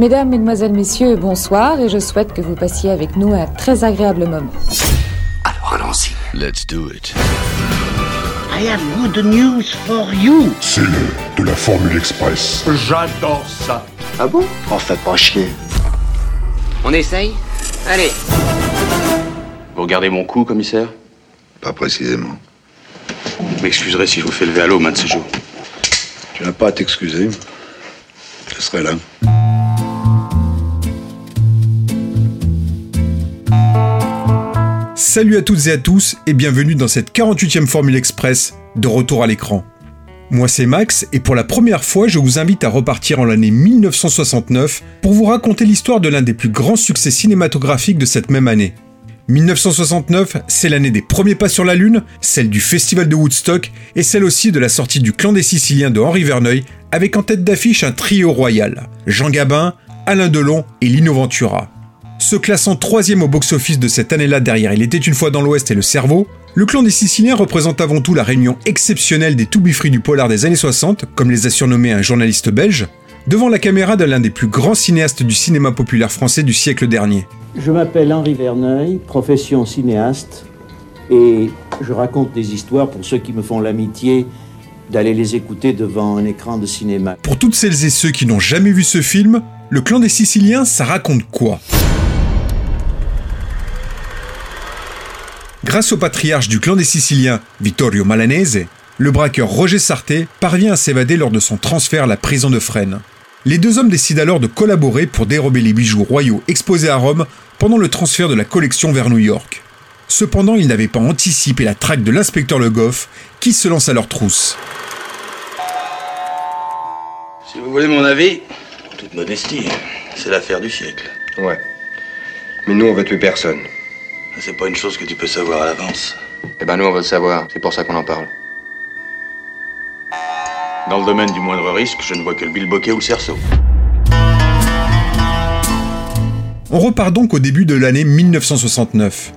Mesdames, Mesdemoiselles, Messieurs, bonsoir et je souhaite que vous passiez avec nous un très agréable moment. Alors allons-y. Let's do it. I have good news for you. C'est le de la Formule Express. J'adore ça. Ah bon? En fait pas chier. On essaye? Allez Vous regardez mon cou, commissaire? Pas précisément. Vous m'excuserez si je vous fais lever à l'eau, jours. Tu n'as pas à t'excuser. Je serai là. Salut à toutes et à tous et bienvenue dans cette 48e Formule Express de retour à l'écran. Moi c'est Max et pour la première fois je vous invite à repartir en l'année 1969 pour vous raconter l'histoire de l'un des plus grands succès cinématographiques de cette même année. 1969, c'est l'année des premiers pas sur la Lune, celle du Festival de Woodstock et celle aussi de la sortie du Clan des Siciliens de Henri Verneuil avec en tête d'affiche un trio royal, Jean Gabin, Alain Delon et Lino Ventura. Se classant troisième au box-office de cette année-là derrière Il était une fois dans l'Ouest et Le Cerveau, le clan des Siciliens représente avant tout la réunion exceptionnelle des to du polar des années 60, comme les a surnommés un journaliste belge, devant la caméra de l'un des plus grands cinéastes du cinéma populaire français du siècle dernier. Je m'appelle Henri Verneuil, profession cinéaste, et je raconte des histoires pour ceux qui me font l'amitié d'aller les écouter devant un écran de cinéma. Pour toutes celles et ceux qui n'ont jamais vu ce film, le clan des Siciliens, ça raconte quoi? Grâce au patriarche du clan des Siciliens, Vittorio Malanese, le braqueur Roger Sarté parvient à s'évader lors de son transfert à la prison de Fresnes. Les deux hommes décident alors de collaborer pour dérober les bijoux royaux exposés à Rome pendant le transfert de la collection vers New York. Cependant, ils n'avaient pas anticipé la traque de l'inspecteur Le Goff, qui se lance à leur trousse. Si vous voulez mon avis, toute modestie, c'est l'affaire du siècle. Ouais. Mais nous, on veut tuer personne. C'est pas une chose que tu peux savoir à l'avance. Eh ben, nous, on veut le savoir. C'est pour ça qu'on en parle. Dans le domaine du moindre risque, je ne vois que le bilboquet ou le cerceau. On repart donc au début de l'année 1969.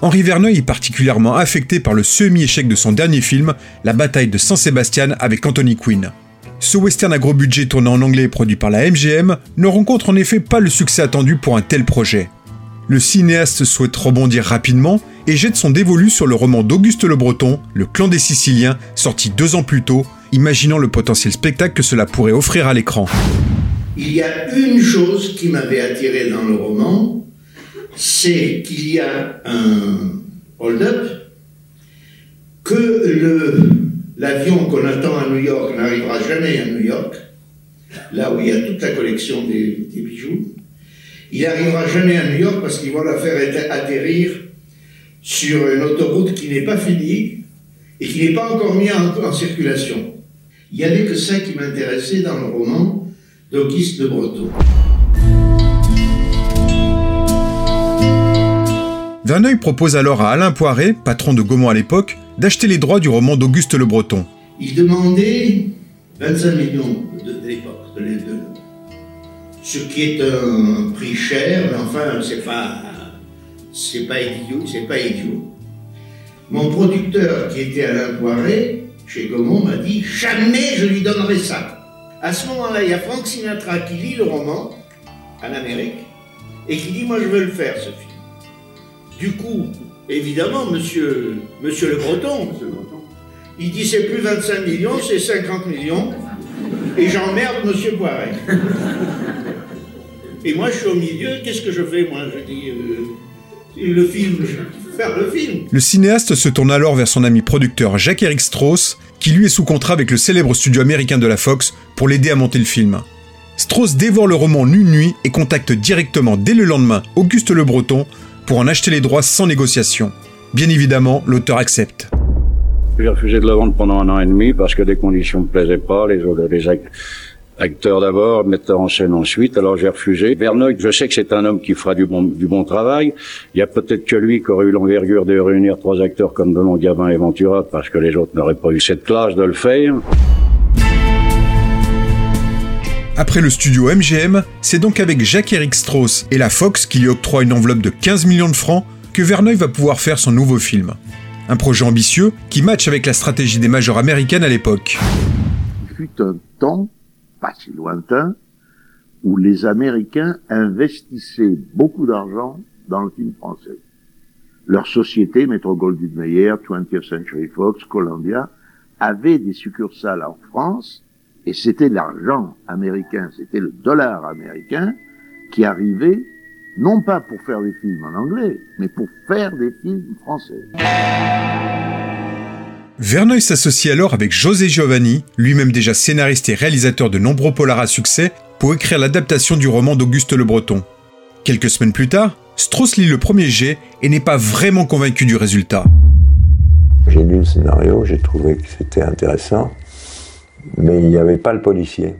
Henri Verneuil est particulièrement affecté par le semi-échec de son dernier film, La bataille de San Sebastian avec Anthony Quinn. Ce western à gros budget tourné en anglais et produit par la MGM ne rencontre en effet pas le succès attendu pour un tel projet. Le cinéaste souhaite rebondir rapidement et jette son dévolu sur le roman d'Auguste Le Breton, Le clan des Siciliens, sorti deux ans plus tôt, imaginant le potentiel spectacle que cela pourrait offrir à l'écran. Il y a une chose qui m'avait attiré dans le roman, c'est qu'il y a un hold-up, que l'avion qu'on attend à New York n'arrivera jamais à New York, là où il y a toute la collection des, des bijoux. Il n'arrivera jamais à New York parce qu'ils vont la faire atterrir sur une autoroute qui n'est pas finie et qui n'est pas encore mise en, en circulation. Il n'y avait que ça qui m'intéressait dans le roman d'Auguste de Breton. Verneuil propose alors à Alain Poiret, patron de Gaumont à l'époque, d'acheter les droits du roman d'Auguste Le Breton. Il demandait 25 millions de, de l'époque, de, de, ce qui est un prix cher, mais enfin, c'est pas, pas idiot, c'est pas idiot. Mon producteur, qui était Alain Poiret, chez Gaumont, m'a dit jamais je lui donnerai ça. À ce moment-là, il y a Frank Sinatra qui lit le roman en Amérique et qui dit moi je veux le faire ce film. Du coup, évidemment, monsieur, monsieur Le Breton, il dit c'est plus 25 millions, c'est 50 millions et j'emmerde monsieur Poiret. Et moi, je suis au milieu, qu'est-ce que je fais Moi, je dis, euh, le film, je vais faire le film. Le cinéaste se tourne alors vers son ami producteur Jacques-Éric Strauss, qui lui est sous contrat avec le célèbre studio américain de la Fox pour l'aider à monter le film. Strauss dévore le roman Nune Nuit et contacte directement dès le lendemain Auguste Le Breton pour en acheter les droits sans négociation. Bien évidemment, l'auteur accepte. J'ai refusé de la vendre pendant un an et demi parce que les conditions ne me plaisaient pas, les, les, acteur d'abord, metteur en scène ensuite. Alors j'ai refusé. Verneuil, je sais que c'est un homme qui fera du bon, du bon travail. Il y a peut-être que lui qui aurait eu l'envergure de réunir trois acteurs comme Delon, Gavin et Ventura, parce que les autres n'auraient pas eu cette classe de le faire. Après le studio MGM, c'est donc avec Jacques-Éric Strauss et la Fox qui lui octroie une enveloppe de 15 millions de francs que Verneuil va pouvoir faire son nouveau film. Un projet ambitieux qui matche avec la stratégie des majors américaines à l'époque. Il fut un temps pas si lointain, où les Américains investissaient beaucoup d'argent dans le film français. Leur société, Metro Goldwyn Mayer, 20th Century Fox, Columbia, avaient des succursales en France et c'était l'argent américain, c'était le dollar américain qui arrivait non pas pour faire des films en anglais, mais pour faire des films français. Verneuil s'associe alors avec José Giovanni, lui-même déjà scénariste et réalisateur de nombreux polars à succès, pour écrire l'adaptation du roman d'Auguste Le Breton. Quelques semaines plus tard, Strauss lit le premier jet et n'est pas vraiment convaincu du résultat. J'ai lu le scénario, j'ai trouvé que c'était intéressant, mais il n'y avait pas le policier.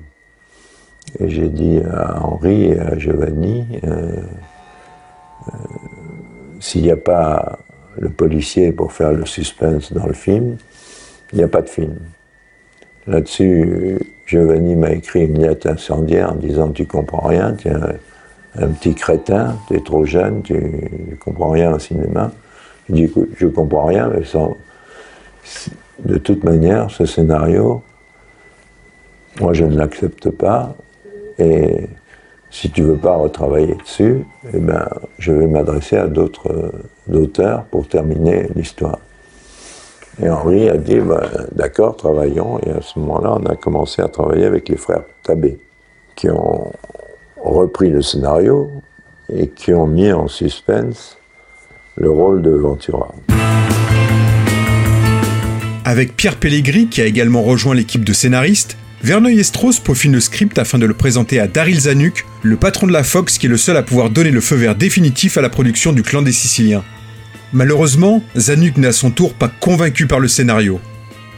Et j'ai dit à Henri et à Giovanni, euh, euh, s'il n'y a pas le policier pour faire le suspense dans le film, il n'y a pas de film. Là-dessus, Giovanni m'a écrit une lettre incendiaire en disant Tu comprends rien, tu es un, petit crétin, tu es trop jeune, tu ne comprends rien au cinéma. Je dis je comprends rien, mais sans. De toute manière, ce scénario, moi je ne l'accepte pas, et si tu veux pas retravailler dessus, eh ben, je vais m'adresser à d'autres auteurs pour terminer l'histoire. Et Henri a dit, bah, d'accord, travaillons. Et à ce moment-là, on a commencé à travailler avec les frères Tabé, qui ont repris le scénario et qui ont mis en suspense le rôle de Ventura. Avec Pierre Pellegrini, qui a également rejoint l'équipe de scénaristes, Verneuil et Strauss peaufinent le script afin de le présenter à Daryl Zanuck, le patron de la Fox qui est le seul à pouvoir donner le feu vert définitif à la production du clan des Siciliens. Malheureusement, Zanuck n'est à son tour pas convaincu par le scénario.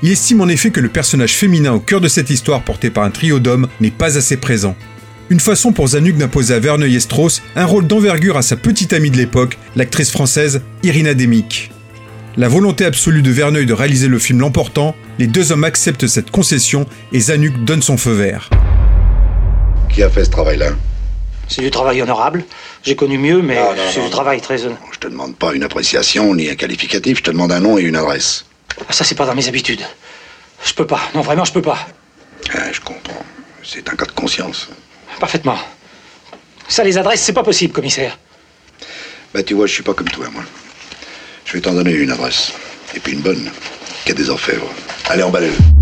Il estime en effet que le personnage féminin au cœur de cette histoire portée par un trio d'hommes n'est pas assez présent. Une façon pour Zanuck d'imposer à Verneuil et Strauss un rôle d'envergure à sa petite amie de l'époque, l'actrice française Irina Demick. La volonté absolue de Verneuil de réaliser le film l'emportant, les deux hommes acceptent cette concession et Zanuck donne son feu vert. Qui a fait ce travail-là? C'est du travail honorable. J'ai connu mieux, mais c'est du travail très honorable. Je te demande pas une appréciation ni un qualificatif, je te demande un nom et une adresse. Ah, ça, c'est pas dans mes habitudes. Je peux pas. Non, vraiment, je peux pas. Ah, je comprends. C'est un cas de conscience. Parfaitement. Ça, les adresses, c'est pas possible, commissaire. Bah, tu vois, je suis pas comme toi, moi. Je vais t'en donner une adresse. Et puis une bonne, qui a des orfèvres. Allez, emballez-le.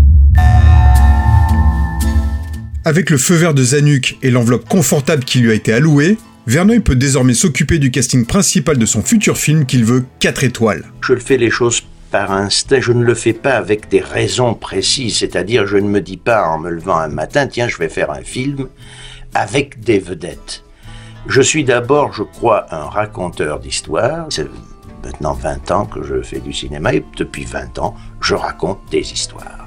Avec le feu vert de Zanuck et l'enveloppe confortable qui lui a été allouée, Verneuil peut désormais s'occuper du casting principal de son futur film qu'il veut 4 étoiles. Je fais les choses par instinct, je ne le fais pas avec des raisons précises, c'est-à-dire je ne me dis pas en me levant un matin, tiens, je vais faire un film avec des vedettes. Je suis d'abord, je crois, un raconteur d'histoire. C'est maintenant 20 ans que je fais du cinéma et depuis 20 ans, je raconte des histoires.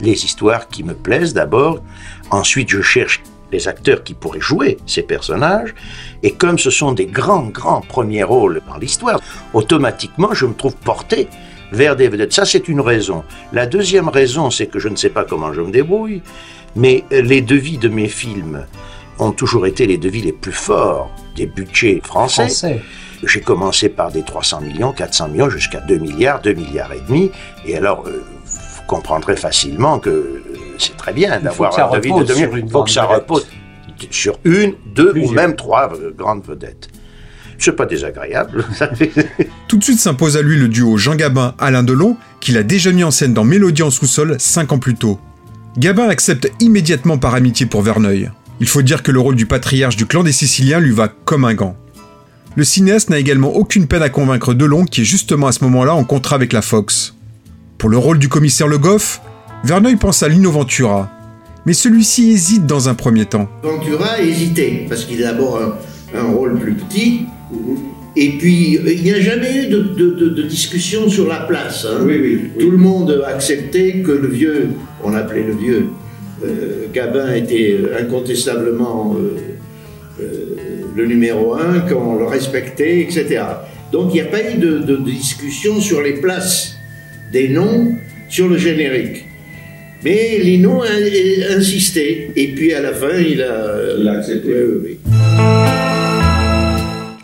Les histoires qui me plaisent d'abord, ensuite je cherche les acteurs qui pourraient jouer ces personnages, et comme ce sont des grands, grands premiers rôles dans l'histoire, automatiquement je me trouve porté vers des vedettes. Ça, c'est une raison. La deuxième raison, c'est que je ne sais pas comment je me débrouille, mais les devis de mes films ont toujours été les devis les plus forts des budgets français. J'ai commencé par des 300 millions, 400 millions, jusqu'à 2 milliards, 2 milliards et demi. Et alors, euh, comprendrez facilement que c'est très bien d'avoir un devis de 2 millions. Il faut que ça repose sur une, deux ou même trois euh, grandes vedettes. C'est pas désagréable. Tout de suite s'impose à lui le duo Jean Gabin-Alain Delon, qu'il a déjà mis en scène dans Mélodie en sous-sol 5 ans plus tôt. Gabin accepte immédiatement par amitié pour Verneuil. Il faut dire que le rôle du patriarche du clan des Siciliens lui va comme un gant. Le cinéaste n'a également aucune peine à convaincre Delon qui est justement à ce moment-là en contrat avec la Fox. Pour le rôle du commissaire Le Goff, Verneuil pense à Lino Ventura, mais celui-ci hésite dans un premier temps. Ventura a hésité, parce qu'il a d'abord un, rôle plus petit, et puis il n'y a jamais eu de, discussion sur la place. Hein. Tout le monde a accepté que le vieux, on l'appelait le vieux, euh, Gabin était incontestablement euh, euh, le numéro un, qu'on le respectait, etc. Donc il n'y a pas eu de, discussion sur les places des noms sur le générique. Mais Lino a, insisté, et puis à la fin, il a, accepté.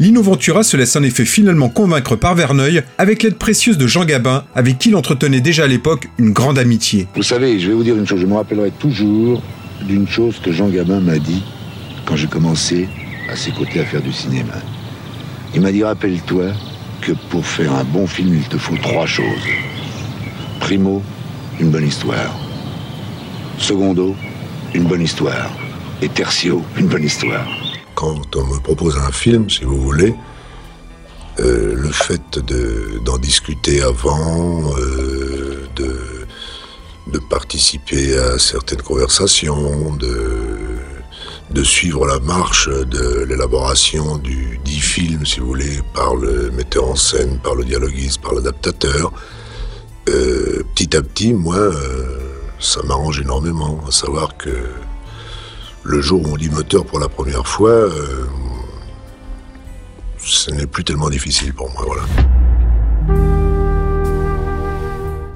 Lino Ventura se laisse en effet finalement convaincre par Verneuil avec l'aide précieuse de Jean Gabin, avec qui il entretenait déjà à l'époque une grande amitié. Vous savez, je vais vous dire une chose, je me rappellerai toujours d'une chose que Jean Gabin m'a dit quand j'ai commencé à ses côtés à faire du cinéma. Il m'a dit, rappelle-toi que pour faire un bon film, il te faut trois choses. Primo, une bonne histoire. Secondo, une bonne histoire. Et tertio, une bonne histoire. Quand on me propose un film, si vous voulez, euh, le fait d'en discuter avant, euh, de, de participer à certaines conversations, de, de suivre la marche de l'élaboration du dit film, si vous voulez, par le metteur en scène, par le dialoguiste, par l'adaptateur, euh, petit à petit, moi, ça m'arrange énormément, à savoir que le jour où on dit moteur pour la première fois, euh, ce n'est plus tellement difficile pour moi.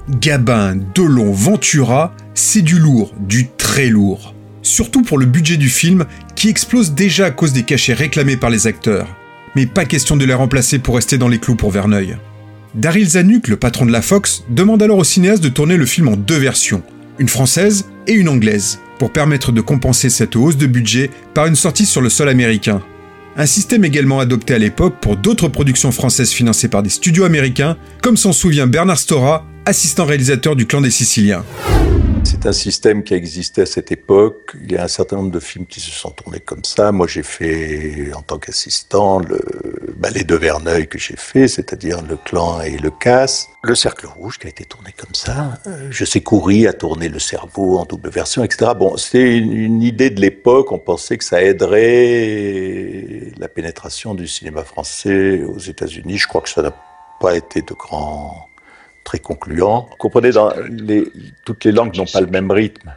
Gabin, Delon, Ventura, c'est du lourd, du très lourd. Surtout pour le budget du film qui explose déjà à cause des cachets réclamés par les acteurs. Mais pas question de les remplacer pour rester dans les clous pour Verneuil. Daryl Zanuck, le patron de la Fox, demande alors au cinéaste de tourner le film en deux versions, une française et une anglaise, pour permettre de compenser cette hausse de budget par une sortie sur le sol américain. Un système également adopté à l'époque pour d'autres productions françaises financées par des studios américains, comme s'en souvient Bernard Stora, assistant réalisateur du Clan des Siciliens. C'est un système qui a existé à cette époque. Il y a un certain nombre de films qui se sont tournés comme ça. Moi, j'ai fait, en tant qu'assistant, le ballet de Verneuil que j'ai fait, c'est-à-dire Le Clan et Le Casse. Le Cercle Rouge qui a été tourné comme ça. Euh, je sais courir à tourner Le Cerveau en double version, etc. Bon, c'est une idée de l'époque. On pensait que ça aiderait la pénétration du cinéma français aux États-Unis. Je crois que ça n'a pas été de grand très concluant. Vous comprenez, toutes les langues n'ont pas le même rythme.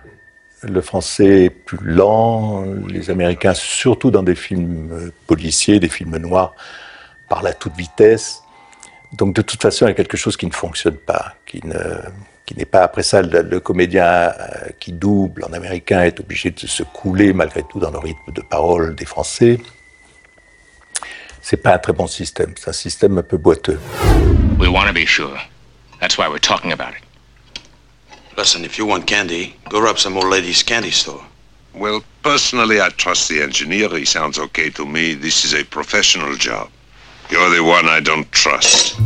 Le français est plus lent, les Américains, surtout dans des films policiers, des films noirs, parlent à toute vitesse. Donc de toute façon, il y a quelque chose qui ne fonctionne pas, qui ne qui n'est pas après ça le, comédien euh, qui double en américain est obligé de se couler malgré tout dans le rythme de parole des Français. C'est pas un très bon système, c'est un système un peu boiteux. We want to be. That's why we're talking about it. Listen, if you want candy, go rob some old lady's candy store. Well, personally, I trust the engineer. He sounds okay to me. This is a professional job. You're the one I don't trust.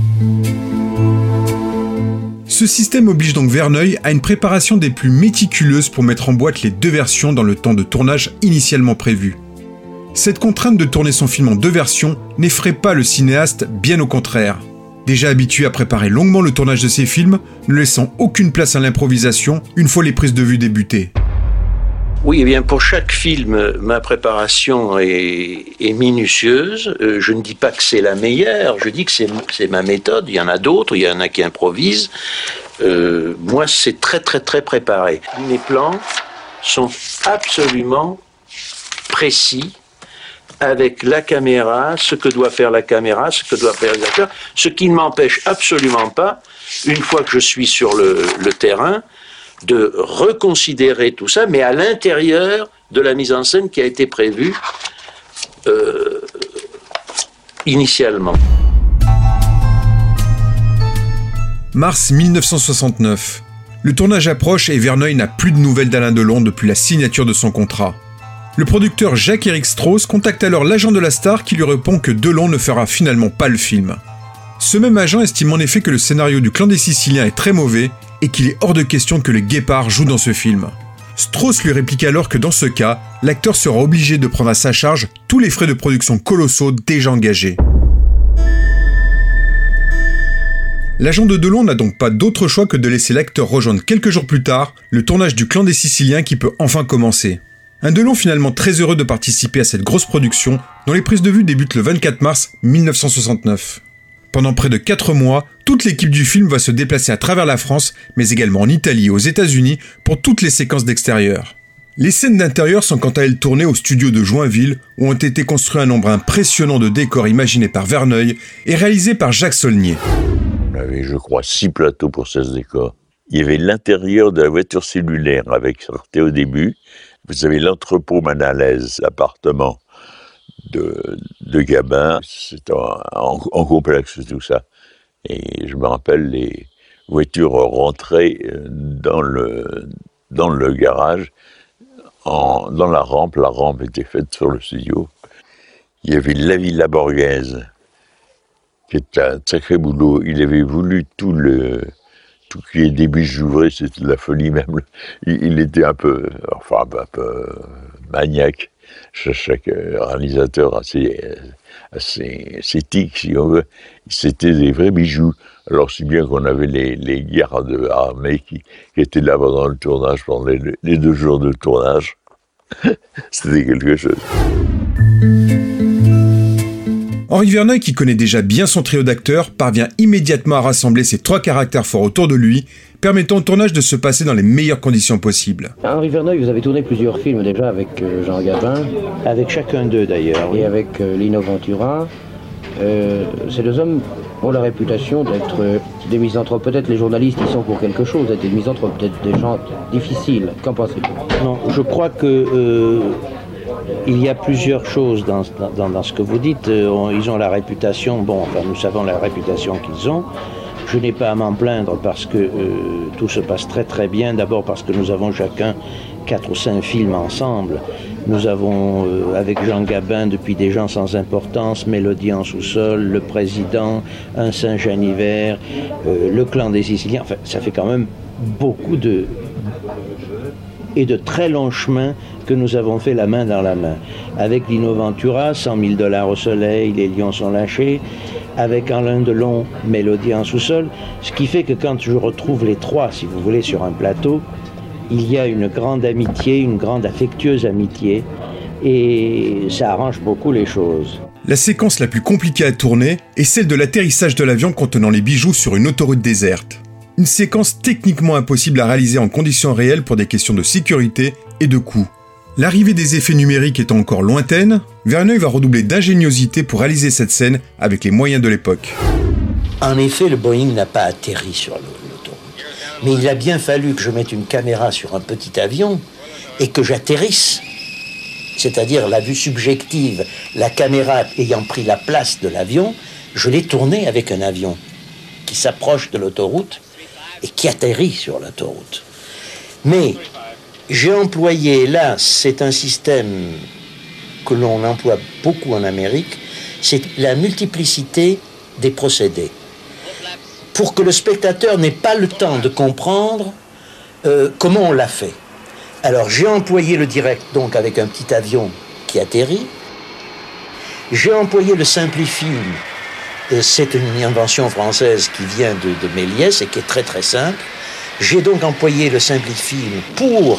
Ce système oblige donc Verneuil à une préparation des plus méticuleuses pour mettre en boîte les deux versions dans le temps de tournage initialement prévu. Cette contrainte de tourner son film en deux versions n'effraie pas le cinéaste, bien au contraire déjà habitué à préparer longuement le tournage de ses films, ne laissant aucune place à l'improvisation une fois les prises de vue débutées. Oui, eh bien pour chaque film, ma préparation est, minutieuse. Euh, je ne dis pas que c'est la meilleure, je dis que c'est ma méthode. Il y en a d'autres, il y en a qui improvisent. Euh, moi, c'est très très très préparé. Mes plans sont absolument précis, avec la caméra, ce que doit faire la caméra, ce que doit faire les acteurs, ce qui ne m'empêche absolument pas, une fois que je suis sur le, terrain, de reconsidérer tout ça, mais à l'intérieur de la mise en scène qui a été prévue euh, initialement. Mars 1969. Le tournage approche et Verneuil n'a plus de nouvelles d'Alain Delon depuis la signature de son contrat. Le producteur Jacques-Éric Strauss contacte alors l'agent de la star qui lui répond que Delon ne fera finalement pas le film. Ce même agent estime en effet que le scénario du clan des Siciliens est très mauvais et qu'il est hors de question que le guépard joue dans ce film. Strauss lui réplique alors que dans ce cas, l'acteur sera obligé de prendre à sa charge tous les frais de production colossaux déjà engagés. L'agent de Delon n'a donc pas d'autre choix que de laisser l'acteur rejoindre quelques jours plus tard le tournage du clan des Siciliens qui peut enfin commencer. Un Delon finalement très heureux de participer à cette grosse production dont les prises de vue débutent le 24 mars 1969. Pendant près de 4 mois, toute l'équipe du film va se déplacer à travers la France, mais également en Italie et aux États-Unis pour toutes les séquences d'extérieur. Les scènes d'intérieur sont quant à elles tournées au studio de Joinville, où ont été construits un nombre impressionnant de décors imaginés par Verneuil et réalisés par Jacques Saulnier. On avait, je crois, 6 plateaux pour 16 décors. Il y avait l'intérieur de la voiture cellulaire avec sortait au début, vous avez l'entrepôt Manalaise, l'appartement de, Gabin. C'est en, complexe tout ça. Et je me rappelle les voitures rentraient euh, dans le, garage dans la rampe, la rampe était faite sur le studio. Il y avait la Villa Borghese, qui était un sacré boulot. Il avait voulu tout le, tout qui est début j'ouvrais, c'était de la folie même. Il, était un peu, enfin un peu maniaque. Chaque réalisateur assez, assez, assez si on veut. C'était des vrais bijoux. Alors si bien qu'on avait les, les gardes armés qui, qui étaient là pendant le tournage, pendant les deux jours de tournage. C'était quelque chose. Henri Verneuil, qui connaît déjà bien son trio d'acteurs, parvient immédiatement à rassembler ses trois caractères forts autour de lui, permettant au tournage de se passer dans les meilleures conditions possibles. Henri Verneuil, vous avez tourné plusieurs films déjà avec euh, Jean Gabin. Avec chacun d'eux d'ailleurs. Et avec euh, Lino Ventura. Euh, ces deux hommes ont la réputation d'être des misanthropes. Peut-être les journalistes y sont pour quelque chose, d'être des misanthropes, peut-être des gens difficiles. Qu'en pensez-vous? Non, je crois que il y a plusieurs choses dans, ce que vous dites. Euh, ils ont la réputation, bon, enfin, nous savons la réputation qu'ils ont. Je n'ai pas à m'en plaindre parce que euh, tout se passe très très bien. D'abord parce que nous avons chacun quatre ou cinq films ensemble. Nous avons, euh, avec Jean Gabin, depuis des gens sans importance, Mélodie en sous-sol, Le Président, Un Saint-Jean hiver, Le Clan des Siciliens. Enfin, ça fait quand même beaucoup de, et de très longs chemins que nous avons fait la main dans la main. Avec Lino Ventura, 100 000 dollars au soleil, les lions sont lâchés. Avec Alain Delon, Mélodie en sous-sol. Ce qui fait que quand je retrouve les trois, si vous voulez, sur un plateau, il y a une grande amitié, une grande affectueuse amitié. Et ça arrange beaucoup les choses. La séquence la plus compliquée à tourner est celle de l'atterrissage de l'avion contenant les bijoux sur une autoroute déserte. Une séquence techniquement impossible à réaliser en conditions réelles pour des questions de sécurité et de coût. L'arrivée des effets numériques étant encore lointaine, Verneuil va redoubler d'ingéniosité pour réaliser cette scène avec les moyens de l'époque. En effet, le Boeing n'a pas atterri sur l'autoroute. Mais il a bien fallu que je mette une caméra sur un petit avion et que j'atterrisse. C'est-à-dire la vue subjective, la caméra ayant pris la place de l'avion, je l'ai tournée avec un avion qui s'approche de l'autoroute qui atterrit sur l'autoroute. Mais j'ai employé, là, c'est un système que l'on emploie beaucoup en Amérique, c'est la multiplicité des procédés. Pour que le spectateur n'ait pas le temps de comprendre euh, comment on l'a fait. Alors j'ai employé le direct donc avec un petit avion qui atterrit. J'ai employé le simplifilm c'est une invention française qui vient de, Méliès et qui est très très simple. J'ai donc employé le simplifilm pour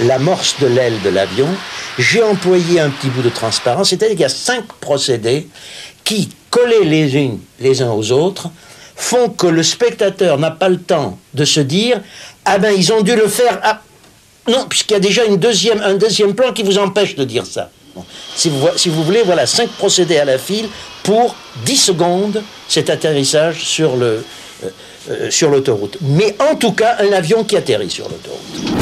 l'amorce de l'aile de l'avion. J'ai employé un petit bout de transparence, c'est-à-dire qu'il y a cinq procédés qui, collés les uns les uns aux autres, font que le spectateur n'a pas le temps de se dire ah ben ils ont dû le faire. Ah, non, puisqu'il y a déjà une un deuxième plan qui vous empêche de dire ça. Si, vous, voulez, voilà cinq procédés à la file pour 10 secondes cet atterrissage sur euh, euh, sur l'autoroute. Mais en tout cas, un avion qui atterrit sur l'autoroute.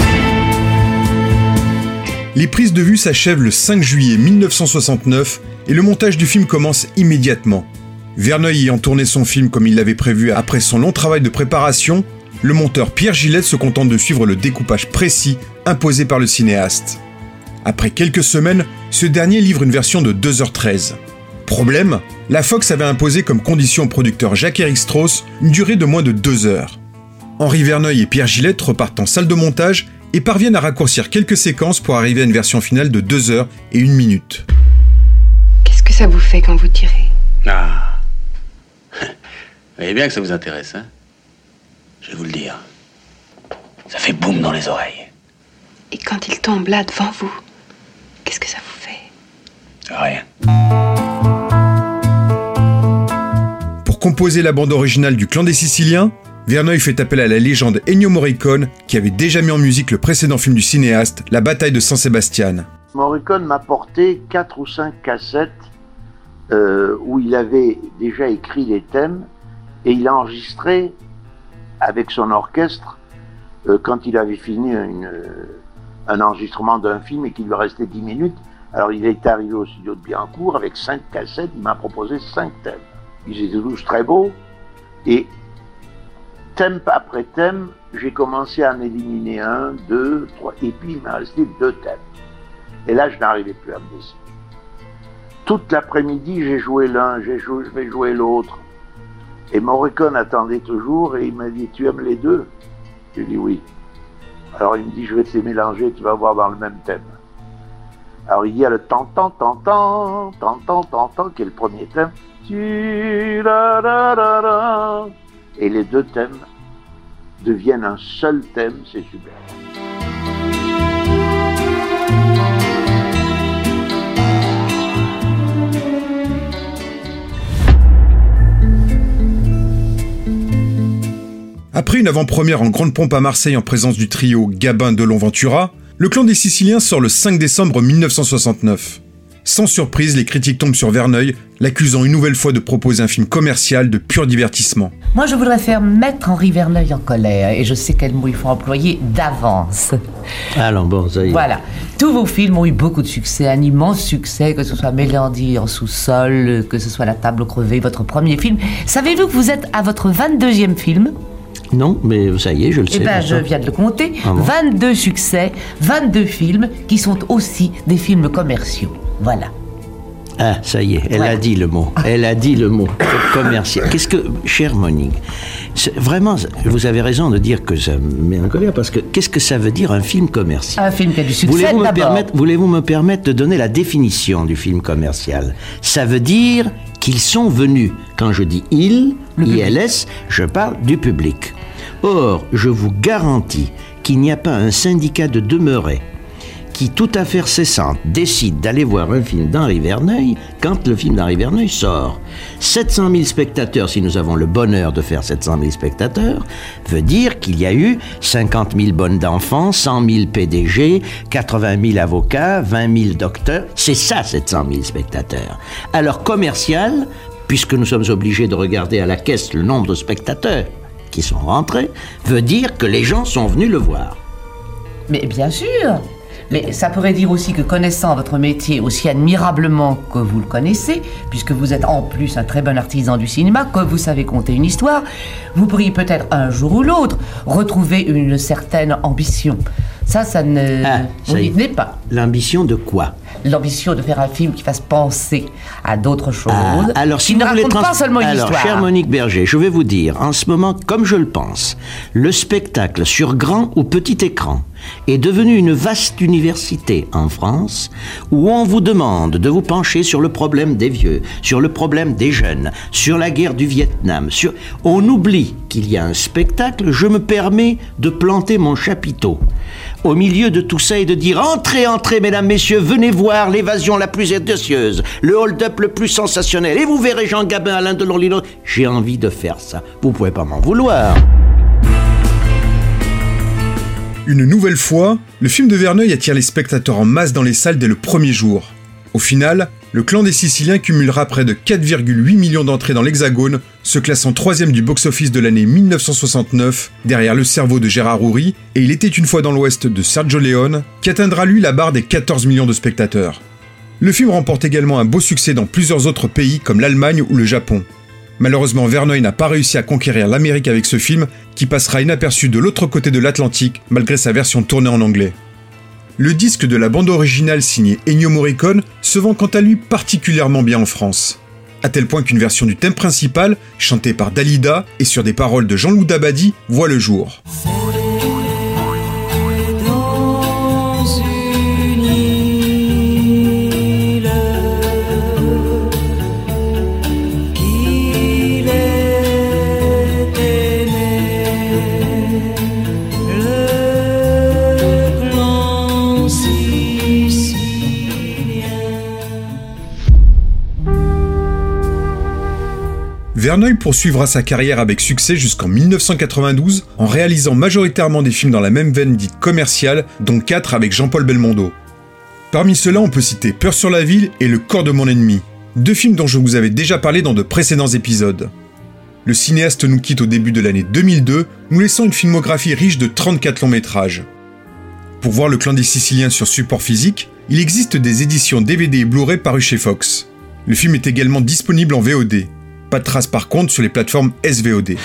Les prises de vue s'achèvent le 5 juillet 1969 et le montage du film commence immédiatement. Verneuil ayant tourné son film comme il l'avait prévu après son long travail de préparation, le monteur Pierre Gillette se contente de suivre le découpage précis imposé par le cinéaste. Après quelques semaines, ce dernier livre une version de 2h13. Problème, la Fox avait imposé comme condition au producteur Jacques-Éric Strauss une durée de moins de deux heures. Henri Verneuil et Pierre Gillette repartent en salle de montage et parviennent à raccourcir quelques séquences pour arriver à une version finale de 2 heures et 1 minute. Qu'est-ce que ça vous fait quand vous tirez? Ah Vous voyez bien que ça vous intéresse, hein? Je vais vous le dire. Ça fait boum dans les oreilles. Et quand il tombe là devant vous, qu'est-ce que ça vous fait Rien. composer la bande originale du Clan des Siciliens, Verneuil fait appel à la légende Ennio Morricone, qui avait déjà mis en musique le précédent film du cinéaste, La bataille de San Sebastian. Morricone m'a porté quatre ou cinq cassettes euh, où il avait déjà écrit les thèmes et il a enregistré avec son orchestre euh, quand il avait fini euh, un enregistrement d'un film et qu'il lui restait dix minutes. Alors il est arrivé au studio de Biancourt avec cinq cassettes, il m'a proposé cinq thèmes ils étaient tous très beaux. Et thème après thème, j'ai commencé à en éliminer un, deux, trois, et puis il m'a resté deux thèmes. Et là, je n'arrivais plus à me décider. Toute l'après-midi, j'ai joué l'un, j'ai joué, je vais jouer l'autre. Et Morricone attendait toujours et il m'a dit Tu aimes les deux? J'ai dit oui. Alors il me dit Je vais te les mélanger, tu vas voir dans le même thème. Alors il y a le tant tant tant tant qui est le premier thème. Et les deux thèmes deviennent un seul thème, c'est super. Après une avant-première en grande pompe à Marseille en présence du trio Gabin Delon Ventura, le clan des Siciliens sort le 5 décembre 1969. Sans surprise, les critiques tombent sur Verneuil, l'accusant une nouvelle fois de proposer un film commercial de pur divertissement. Moi, je voudrais faire mettre Henri Verneuil en colère, et je sais quel mot il faut employer d'avance. Allons, bon, ça y est. Voilà. Tous vos films ont eu beaucoup de succès, un immense succès, que ce soit Mélodie en sous-sol, que ce soit La table crevée, votre premier film. Savez-vous que vous êtes à votre 22e film? Non, mais ça y est, je le sais. Eh bien, je viens de le compter. Ah bon 22 succès, 22 films qui sont aussi des films commerciaux. Voilà. Ah, ça y est, elle a dit le mot. Elle a dit le mot. Commercial. Qu'est-ce que, chère Monique, vraiment, vous avez raison de dire que ça me met en colère parce que qu'est-ce que ça veut dire un film commercial? Un film qui a du succès Voulez-vous me, d'abord. permettre, voulez-vous me permettre de donner la définition du film commercial? Ça veut dire qu'ils sont venus. Quand je dis ils, ILS, je parle du public. Or, je vous garantis qu'il n'y a pas un syndicat de demeurés qui, tout affaire cessante, décide d'aller voir un film d'Henri Verneuil quand le film d'Henri Verneuil sort. 700 000 spectateurs, si nous avons le bonheur de faire 700 000 spectateurs, veut dire qu'il y a eu 50 000 bonnes d'enfants, 100 000 PDG, 80 000 avocats, 20 000 docteurs. C'est ça, 700 000 spectateurs. Alors, commercial, puisque nous sommes obligés de regarder à la caisse le nombre de spectateurs qui sont rentrés, veut dire que les gens sont venus le voir. Mais bien sûr mais ça pourrait dire aussi que connaissant votre métier aussi admirablement que vous le connaissez, puisque vous êtes en plus un très bon artisan du cinéma, que vous savez conter une histoire, vous pourriez peut-être un jour ou l'autre retrouver une certaine ambition. Ça, ça ne Ah, vous ça y n'y est. tenez pas. L'ambition de quoi? L'ambition de faire un film qui fasse penser à d'autres choses, Ah, alors, si qui ne vous voulez raconte trans- pas seulement une alors, histoire. chère Monique Berger, je vais vous dire, en ce moment, comme je le pense, le spectacle sur grand ou petit écran est devenu une vaste université en France où on vous demande de vous pencher sur le problème des vieux, sur le problème des jeunes, sur la guerre du Vietnam. Sur... On oublie qu'il y a un spectacle, je me permets de planter mon chapiteau au milieu de tout ça et de dire Entrez, entrez, mesdames, messieurs, venez voir l'évasion la plus audacieuse, le hold-up le plus sensationnel, et vous verrez Jean Gabin, Alain Delon, Lino. J'ai envie de faire ça. Vous pouvez pas m'en vouloir. Une nouvelle fois, le film de Verneuil attire les spectateurs en masse dans les salles dès le premier jour. Au final, le clan des Siciliens cumulera près de 4,8 millions d'entrées dans l'Hexagone, se classant troisième du box-office de l'année 1969, derrière Le cerveau de Gérard Houry et Il était une fois dans l'Ouest de Sergio Leone, qui atteindra lui la barre des 14 millions de spectateurs. Le film remporte également un beau succès dans plusieurs autres pays comme l'Allemagne ou le Japon. Malheureusement, Verneuil n'a pas réussi à conquérir l'Amérique avec ce film, qui passera inaperçu de l'autre côté de l'Atlantique, malgré sa version tournée en anglais. Le disque de la bande originale signé Ennio Morricone se vend quant à lui particulièrement bien en France. À tel point qu'une version du thème principal, chantée par Dalida et sur des paroles de Jean-Loup Dabadi, voit le jour. Verneuil poursuivra sa carrière avec succès jusqu'en 1992 en réalisant majoritairement des films dans la même veine dite commerciale, dont 4 avec Jean-Paul Belmondo. Parmi ceux-là, on peut citer Peur sur la ville et Le corps de mon ennemi, deux films dont je vous avais déjà parlé dans de précédents épisodes. Le cinéaste nous quitte au début de l'année 2002, nous laissant une filmographie riche de 34 longs métrages. Pour voir le clan des Siciliens sur support physique, il existe des éditions DVD et Blu-ray parues chez Fox. Le film est également disponible en VOD. Pas de traces par contre sur les plateformes SVOD.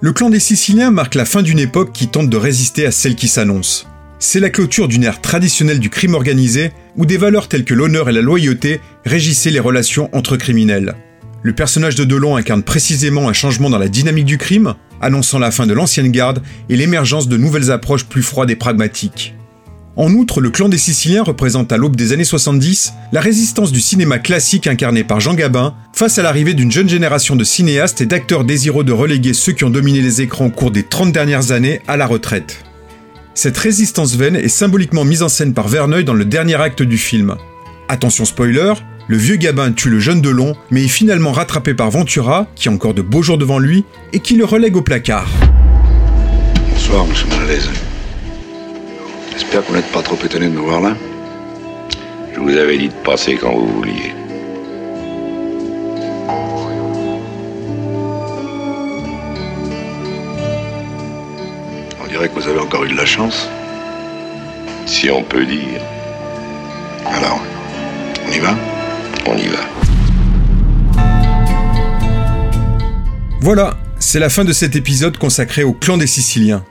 Le clan des Siciliens marque la fin d'une époque qui tente de résister à celle qui s'annonce. C'est la clôture d'une ère traditionnelle du crime organisé où des valeurs telles que l'honneur et la loyauté régissaient les relations entre criminels. Le personnage de Delon incarne précisément un changement dans la dynamique du crime, annonçant la fin de l'ancienne garde et l'émergence de nouvelles approches plus froides et pragmatiques. En outre, le clan des Siciliens représente à l'aube des années 70 la résistance du cinéma classique incarné par Jean Gabin face à l'arrivée d'une jeune génération de cinéastes et d'acteurs désireux de reléguer ceux qui ont dominé les écrans au cours des 30 dernières années à la retraite. Cette résistance vaine est symboliquement mise en scène par Verneuil dans le dernier acte du film. Attention spoiler, le vieux Gabin tue le jeune Delon, mais est finalement rattrapé par Ventura, qui a encore de beaux jours devant lui, et qui le relègue au placard. Bonsoir, monsieur Malaise. J'espère que vous n'êtes pas trop étonné de me voir là. Je vous avais dit de passer quand vous vouliez. On dirait que vous avez encore eu de la chance. Si on peut dire. Alors, on y va? On y va. Voilà, c'est la fin de cet épisode consacré au clan des Siciliens.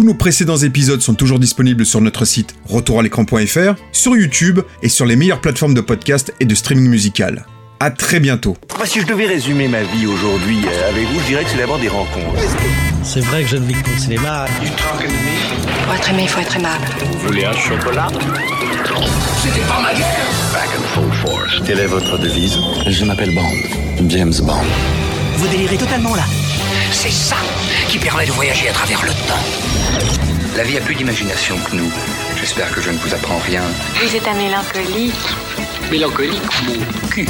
Tous nos précédents épisodes sont toujours disponibles sur notre site retouralécran.fr, sur YouTube et sur les meilleures plateformes de podcast et de streaming musical. À très bientôt. Bah, si je devais résumer ma vie aujourd'hui euh, avec vous, je dirais que c'est d'abord des rencontres. C'est vrai que je ne vis que le cinéma. Pour être aimé, il faut être aimable. Vous voulez un chocolat? C'était pas ma guerre Back and full force. Quelle est votre devise? Je m'appelle Bond. James Bond. Vous délirez totalement là. C'est ça qui permet de voyager à travers le temps. La vie a plus d'imagination que nous. J'espère que je ne vous apprends rien. Vous êtes un mélancolique. Mélancolique, mon cul.